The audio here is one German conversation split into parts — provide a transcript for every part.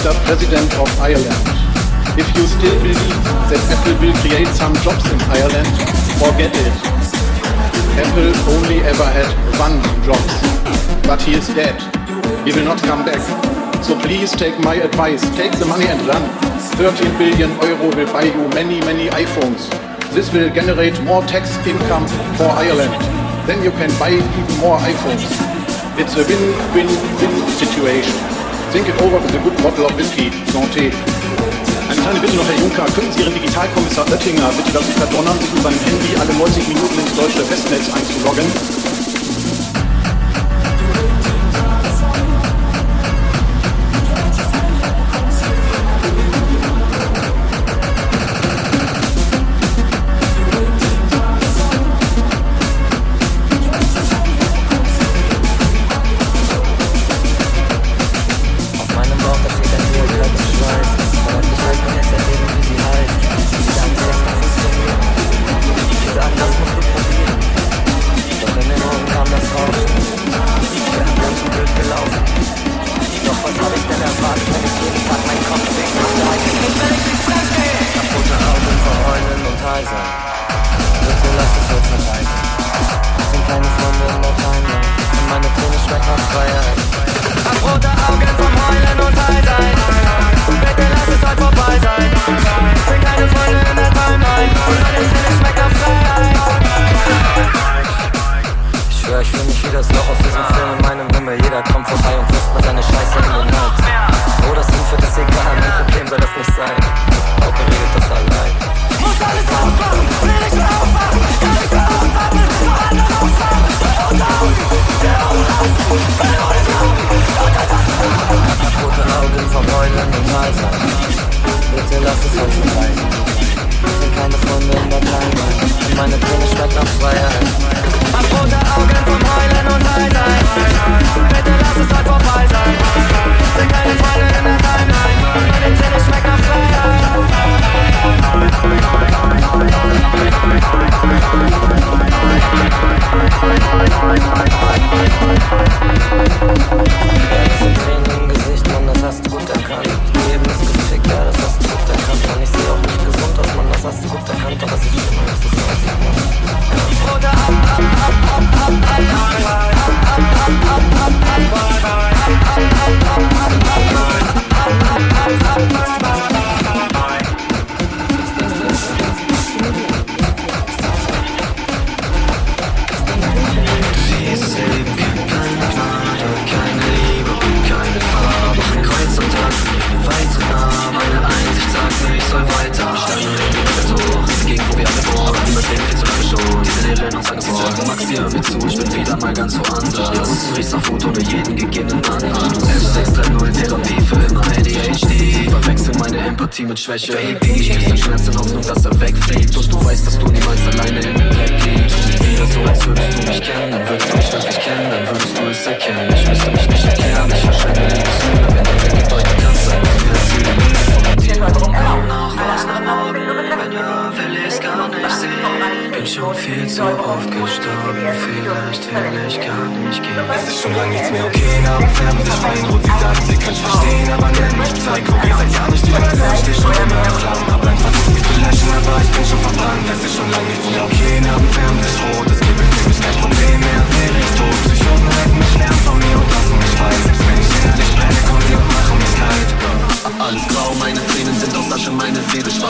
President of Ireland. If you still believe that Apple will create some jobs in Ireland, forget it. Apple only ever had one job, but he is dead. He will not come back. So please take my advice. Take the money and run. 13 billion euro will buy you many, many iPhones. This will generate more tax income for Ireland. Then you can buy even more iPhones. It's a win-win-win situation. Think it over with a good bottle of whiskey, Santé. Eine kleine Bitte noch, Herr Juncker. Könnten Sie Ihren Digitalkommissar Oettinger bitte dazu verdonnern, sich mit seinem Handy alle 90 Minuten ins deutsche Festnetz einzuloggen? Schwäche. Ich küsse den Schmerz in Hoffnung, dass er wegfliegt? Und du weißt, dass du niemals alleine in dem Dreck liegst. Wieder so, als würdest du mich kennen Dann würdest du mich wirklich kennen, dann würdest du es erkennen. Ich müsste mich nicht erklären, ich verschwende Liebesmühe gar nicht gehen. Es ist schon lange nichts mehr okay, Namen färben sich Weinrot Sie sagt, sie kann's verstehen, aber nenn mich Psycho Ihr seid ja nicht Hölle, ich steh schon immer in Flammen Hab lang versucht mich zu löschen, aber ich bin schon verbrannt. Es ist schon lange nichts mehr okay, Namen färben sich rot Es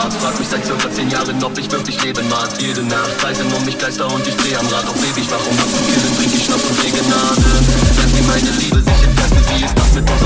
Seele schwarz Frag mich seit circa zehn Jahren, ob ich wirklich leben mag. Jede Nacht kreisen um mich Geister und ich dreh am Rad Doch ewig wach, um abzukillen, trink ich Schnaps und kriege Gnade Wenn sie meine Liebe sich für sie ist das mit uns